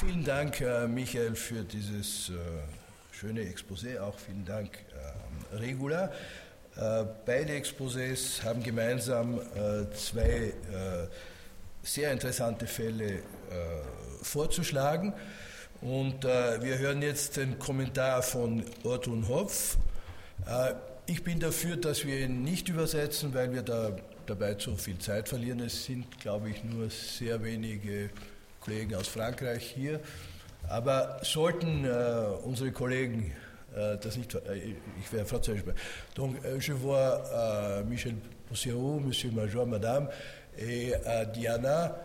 Vielen Dank, äh, Michael, für dieses äh, schöne Exposé. Auch vielen Dank, äh, Regula. Beide Exposés haben gemeinsam zwei sehr interessante Fälle vorzuschlagen. Und wir hören jetzt den Kommentar von Ortun Hopf. Ich bin dafür, dass wir ihn nicht übersetzen, weil wir da dabei zu viel Zeit verlieren. Es sind, glaube ich, nur sehr wenige Kollegen aus Frankreich hier. Aber sollten äh, unsere Kollegen äh, das nicht, äh, ich werde Französisch sprechen. Donc, euh, je vois euh, Michel Poussiero, Monsieur Major, Madame et euh, Diana.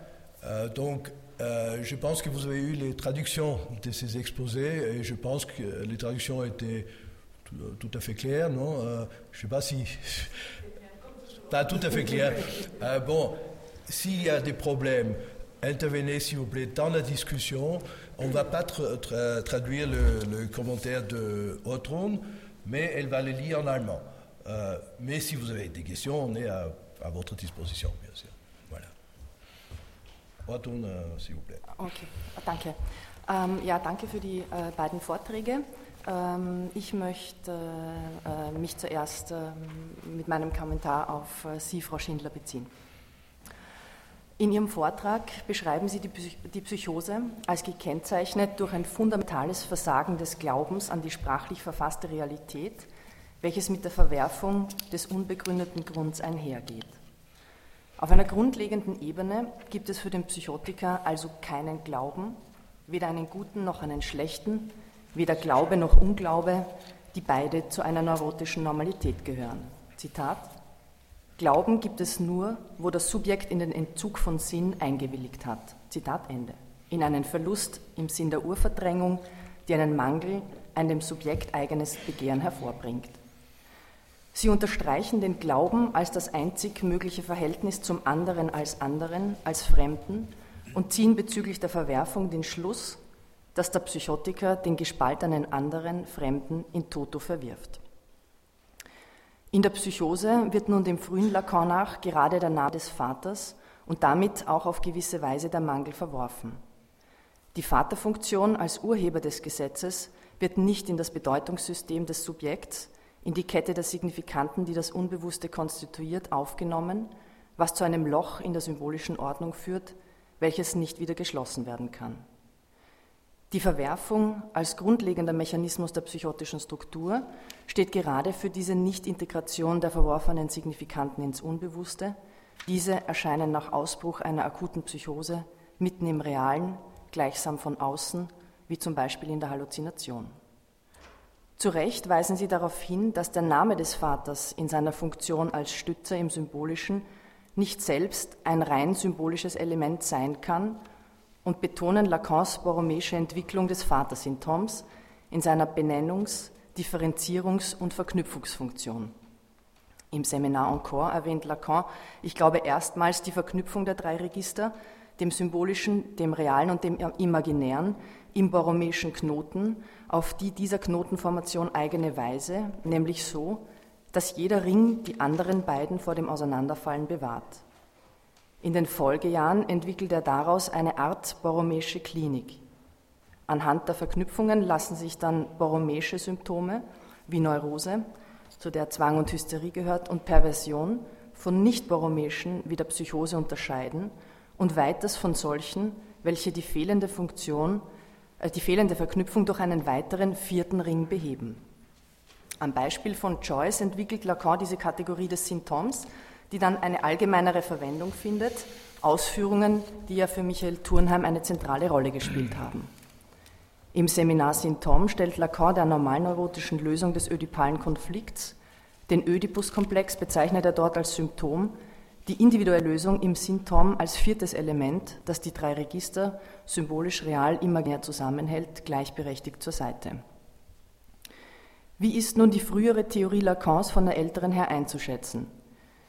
donc, je pense que vous avez eu les traductions de ces exposés et je pense que les traductions étaient tout, tout à fait claires, non? Je ne sais pas si. Pas tout à fait clair. bon, s'il y a des problèmes, intervenez s'il vous plaît dans la discussion. On ne va pas tra tra traduire le, commentaire de Otron, mais elle va le lire en allemand. Euh, mais si vous avez des questions, on est à, votre disposition, bien sûr. Voilà. Otron, euh, s'il vous plaît. Okay, danke. Ähm, ja, danke für die äh, beiden Vorträge. Ähm, ich möchte äh, mich zuerst äh, mit meinem Kommentar auf äh, Sie, Frau Schindler, beziehen. In Ihrem Vortrag beschreiben Sie die Psychose als gekennzeichnet durch ein fundamentales Versagen des Glaubens an die sprachlich verfasste Realität, welches mit der Verwerfung des unbegründeten Grunds einhergeht. Auf einer grundlegenden Ebene gibt es für den Psychotiker also keinen Glauben, weder einen guten noch einen schlechten, weder Glaube noch Unglaube, die beide zu einer neurotischen Normalität gehören. Zitat Glauben gibt es nur, wo das Subjekt in den Entzug von Sinn eingewilligt hat. Zitat Ende. In einen Verlust im Sinn der Urverdrängung, die einen Mangel, ein dem Subjekt eigenes Begehren hervorbringt. Sie unterstreichen den Glauben als das einzig mögliche Verhältnis zum anderen als anderen, als Fremden und ziehen bezüglich der Verwerfung den Schluss, dass der Psychotiker den gespaltenen anderen, Fremden in toto verwirft. In der Psychose wird nun dem frühen Lacan nach gerade der Name des Vaters und damit auch auf gewisse Weise der Mangel verworfen. Die Vaterfunktion als Urheber des Gesetzes wird nicht in das Bedeutungssystem des Subjekts, in die Kette der Signifikanten, die das Unbewusste konstituiert, aufgenommen, was zu einem Loch in der symbolischen Ordnung führt, welches nicht wieder geschlossen werden kann. Die Verwerfung als grundlegender Mechanismus der psychotischen Struktur steht gerade für diese Nichtintegration der verworfenen Signifikanten ins Unbewusste. Diese erscheinen nach Ausbruch einer akuten Psychose mitten im Realen, gleichsam von außen, wie zum Beispiel in der Halluzination. Zu Recht weisen Sie darauf hin, dass der Name des Vaters in seiner Funktion als Stütze im Symbolischen nicht selbst ein rein symbolisches Element sein kann, und betonen Lacans borromäische Entwicklung des Vatersymptoms in seiner Benennungs-, Differenzierungs- und Verknüpfungsfunktion. Im Seminar Encore erwähnt Lacan, ich glaube, erstmals die Verknüpfung der drei Register, dem symbolischen, dem realen und dem imaginären, im borromäischen Knoten, auf die dieser Knotenformation eigene Weise, nämlich so, dass jeder Ring die anderen beiden vor dem Auseinanderfallen bewahrt. In den Folgejahren entwickelt er daraus eine Art borromäische Klinik. Anhand der Verknüpfungen lassen sich dann borromäische Symptome wie Neurose, zu der Zwang und Hysterie gehört, und Perversion von nicht-borromäischen wie der Psychose unterscheiden und weiters von solchen, welche die fehlende Funktion, äh, die fehlende Verknüpfung durch einen weiteren vierten Ring beheben. Am Beispiel von Joyce entwickelt Lacan diese Kategorie des Symptoms, die dann eine allgemeinere Verwendung findet, Ausführungen, die ja für Michael Thurnheim eine zentrale Rolle gespielt haben. Im Seminar Symptom stellt Lacan der normalneurotischen Lösung des ödipalen Konflikts, den Ödipus-Komplex bezeichnet er dort als Symptom, die individuelle Lösung im Symptom als viertes Element, das die drei Register symbolisch real imaginär zusammenhält, gleichberechtigt zur Seite. Wie ist nun die frühere Theorie Lacans von der älteren her einzuschätzen?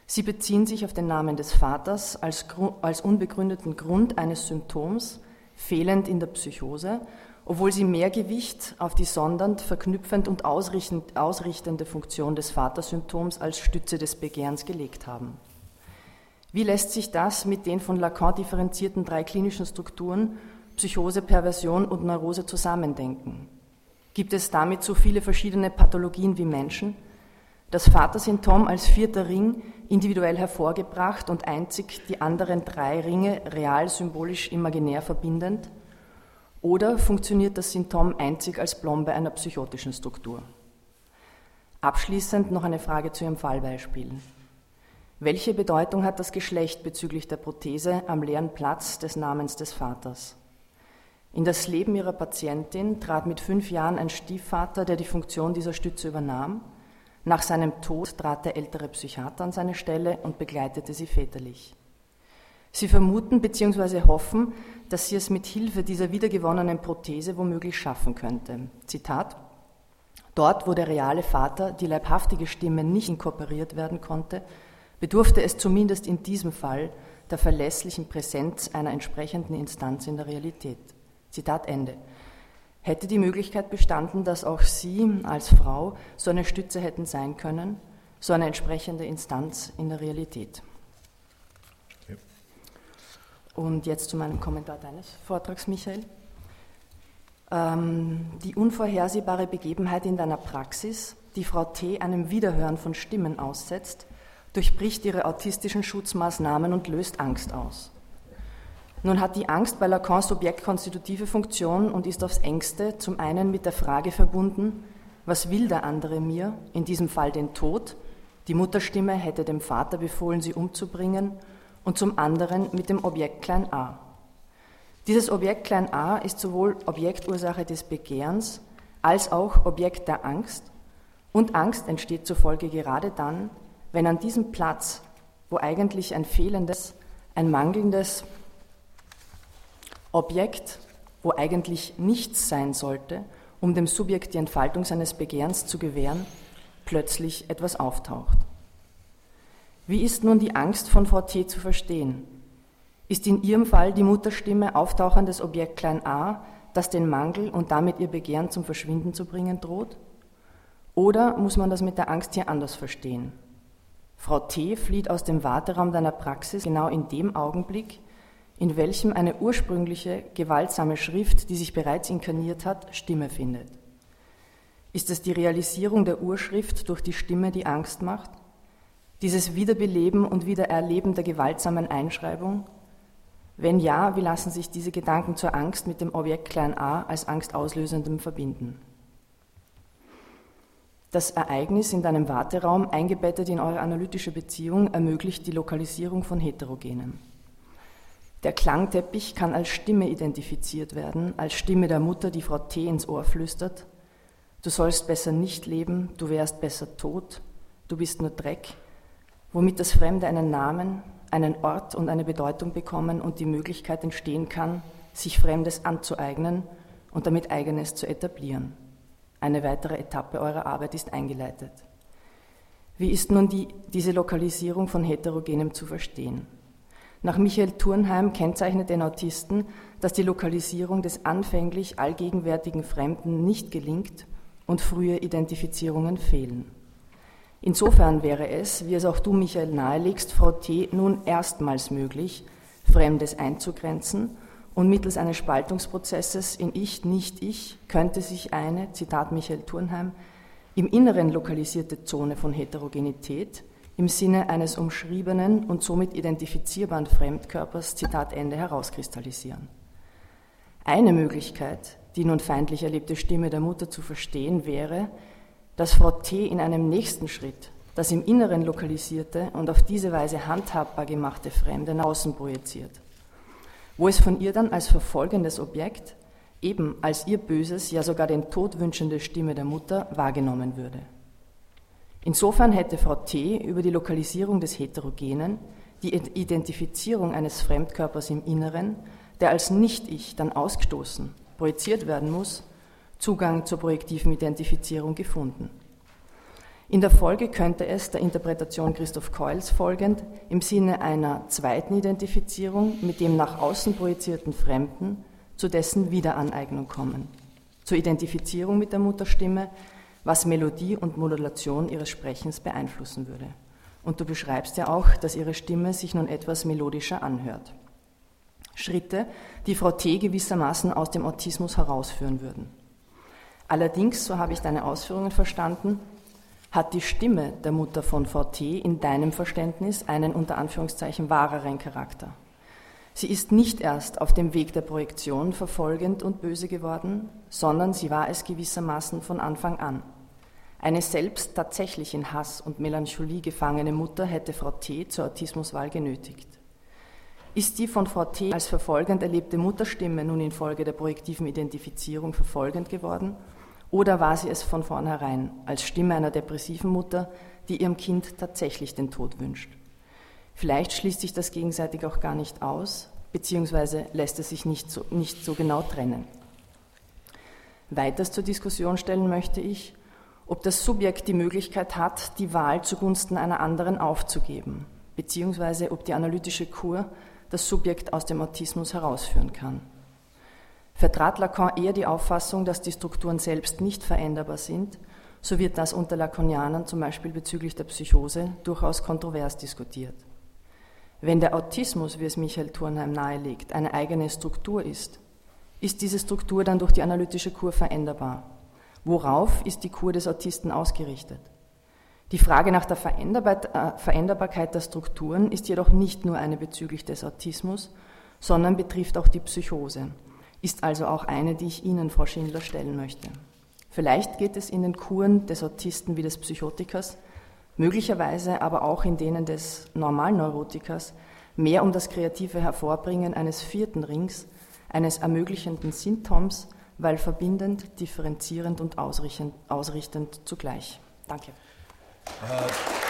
Sie beziehen sich auf den Namen des Vaters als, als unbegründeten Grund eines Symptoms, fehlend in der Psychose, obwohl sie mehr Gewicht auf die sondernd, verknüpfend und ausrichtende Funktion des Vatersymptoms als Stütze des Begehrens gelegt haben. Wie lässt sich das mit den von Lacan differenzierten drei klinischen Strukturen Psychose, Perversion und Neurose zusammendenken? Gibt es damit so viele verschiedene Pathologien wie Menschen? Das Vatersymptom als vierter Ring individuell hervorgebracht und einzig die anderen drei Ringe real, symbolisch, imaginär verbindend? Oder funktioniert das Symptom einzig als Blombe einer psychotischen Struktur? Abschließend noch eine Frage zu Ihrem Fallbeispiel. Welche Bedeutung hat das Geschlecht bezüglich der Prothese am leeren Platz des Namens des Vaters? In das Leben ihrer Patientin trat mit fünf Jahren ein Stiefvater, der die Funktion dieser Stütze übernahm. Nach seinem Tod trat der ältere Psychiater an seine Stelle und begleitete sie väterlich. Sie vermuten bzw. hoffen, dass sie es mit Hilfe dieser wiedergewonnenen Prothese womöglich schaffen könnte. Zitat Dort, wo der reale Vater, die leibhaftige Stimme nicht inkorporiert werden konnte, bedurfte es zumindest in diesem Fall der verlässlichen Präsenz einer entsprechenden Instanz in der Realität. Zitat Ende. Hätte die Möglichkeit bestanden, dass auch Sie als Frau so eine Stütze hätten sein können, so eine entsprechende Instanz in der Realität. Und jetzt zu meinem Kommentar deines Vortrags, Michael. Ähm, die unvorhersehbare Begebenheit in deiner Praxis, die Frau T. einem Wiederhören von Stimmen aussetzt, durchbricht ihre autistischen Schutzmaßnahmen und löst Angst aus. Nun hat die Angst bei Lacan subjektkonstitutive Funktion und ist aufs engste zum einen mit der Frage verbunden, was will der andere mir, in diesem Fall den Tod, die Mutterstimme hätte dem Vater befohlen, sie umzubringen, und zum anderen mit dem Objekt klein a. Dieses Objekt klein a ist sowohl Objektursache des Begehrens als auch Objekt der Angst und Angst entsteht zufolge gerade dann, wenn an diesem Platz, wo eigentlich ein fehlendes, ein mangelndes Objekt, wo eigentlich nichts sein sollte, um dem Subjekt die Entfaltung seines Begehrens zu gewähren, plötzlich etwas auftaucht. Wie ist nun die Angst von Frau T zu verstehen? Ist in ihrem Fall die Mutterstimme auftauchendes Objekt klein a, das den Mangel und damit ihr Begehren zum Verschwinden zu bringen droht? Oder muss man das mit der Angst hier anders verstehen? Frau T flieht aus dem Warteraum deiner Praxis genau in dem Augenblick, in welchem eine ursprüngliche, gewaltsame Schrift, die sich bereits inkarniert hat, Stimme findet. Ist es die Realisierung der Urschrift durch die Stimme, die Angst macht? Dieses Wiederbeleben und Wiedererleben der gewaltsamen Einschreibung? Wenn ja, wie lassen sich diese Gedanken zur Angst mit dem Objekt klein a als angstauslösendem verbinden? Das Ereignis in deinem Warteraum, eingebettet in eure analytische Beziehung, ermöglicht die Lokalisierung von Heterogenem. Der Klangteppich kann als Stimme identifiziert werden, als Stimme der Mutter, die Frau T. ins Ohr flüstert. Du sollst besser nicht leben, du wärst besser tot, du bist nur Dreck, womit das Fremde einen Namen, einen Ort und eine Bedeutung bekommen und die Möglichkeit entstehen kann, sich Fremdes anzueignen und damit Eigenes zu etablieren. Eine weitere Etappe eurer Arbeit ist eingeleitet. Wie ist nun die, diese Lokalisierung von Heterogenem zu verstehen? Nach Michael Turnheim kennzeichnet den Autisten, dass die Lokalisierung des anfänglich allgegenwärtigen Fremden nicht gelingt und frühe Identifizierungen fehlen. Insofern wäre es, wie es auch du, Michael, nahelegst, Frau T. nun erstmals möglich, Fremdes einzugrenzen und mittels eines Spaltungsprozesses in Ich, Nicht-Ich könnte sich eine, Zitat Michael Turnheim, im Inneren lokalisierte Zone von Heterogenität im Sinne eines umschriebenen und somit identifizierbaren Fremdkörpers, Zitat Ende, herauskristallisieren. Eine Möglichkeit, die nun feindlich erlebte Stimme der Mutter zu verstehen, wäre, dass Frau T. in einem nächsten Schritt das im Inneren lokalisierte und auf diese Weise handhabbar gemachte Fremde nach außen projiziert, wo es von ihr dann als verfolgendes Objekt, eben als ihr böses, ja sogar den Tod wünschende Stimme der Mutter wahrgenommen würde. Insofern hätte Frau T. über die Lokalisierung des Heterogenen die Identifizierung eines Fremdkörpers im Inneren, der als Nicht-Ich dann ausgestoßen, projiziert werden muss, Zugang zur projektiven Identifizierung gefunden. In der Folge könnte es der Interpretation Christoph Keuls folgend im Sinne einer zweiten Identifizierung mit dem nach außen projizierten Fremden zu dessen Wiederaneignung kommen, zur Identifizierung mit der Mutterstimme, was Melodie und Modulation ihres Sprechens beeinflussen würde. Und du beschreibst ja auch, dass ihre Stimme sich nun etwas melodischer anhört. Schritte, die Frau T. gewissermaßen aus dem Autismus herausführen würden. Allerdings, so habe ich deine Ausführungen verstanden, hat die Stimme der Mutter von Frau T. in deinem Verständnis einen unter Anführungszeichen wahreren Charakter. Sie ist nicht erst auf dem Weg der Projektion verfolgend und böse geworden, sondern sie war es gewissermaßen von Anfang an. Eine selbst tatsächlich in Hass und Melancholie gefangene Mutter hätte Frau T. zur Autismuswahl genötigt. Ist die von Frau T. als verfolgend erlebte Mutterstimme nun infolge der projektiven Identifizierung verfolgend geworden? Oder war sie es von vornherein als Stimme einer depressiven Mutter, die ihrem Kind tatsächlich den Tod wünscht? Vielleicht schließt sich das gegenseitig auch gar nicht aus, beziehungsweise lässt es sich nicht so, nicht so genau trennen. Weiters zur Diskussion stellen möchte ich, ob das Subjekt die Möglichkeit hat, die Wahl zugunsten einer anderen aufzugeben, beziehungsweise ob die analytische Kur das Subjekt aus dem Autismus herausführen kann. Vertrat Lacan eher die Auffassung, dass die Strukturen selbst nicht veränderbar sind, so wird das unter Lacanianern zum Beispiel bezüglich der Psychose durchaus kontrovers diskutiert. Wenn der Autismus, wie es Michael Thurnheim nahelegt, eine eigene Struktur ist, ist diese Struktur dann durch die analytische Kur veränderbar. Worauf ist die Kur des Autisten ausgerichtet? Die Frage nach der äh, Veränderbarkeit der Strukturen ist jedoch nicht nur eine bezüglich des Autismus, sondern betrifft auch die Psychose, ist also auch eine, die ich Ihnen, Frau Schindler, stellen möchte. Vielleicht geht es in den Kuren des Autisten wie des Psychotikers möglicherweise aber auch in denen des Normalneurotikers mehr um das kreative Hervorbringen eines vierten Rings, eines ermöglichenden Symptoms, weil verbindend, differenzierend und ausrichtend, ausrichtend zugleich. Danke. Äh.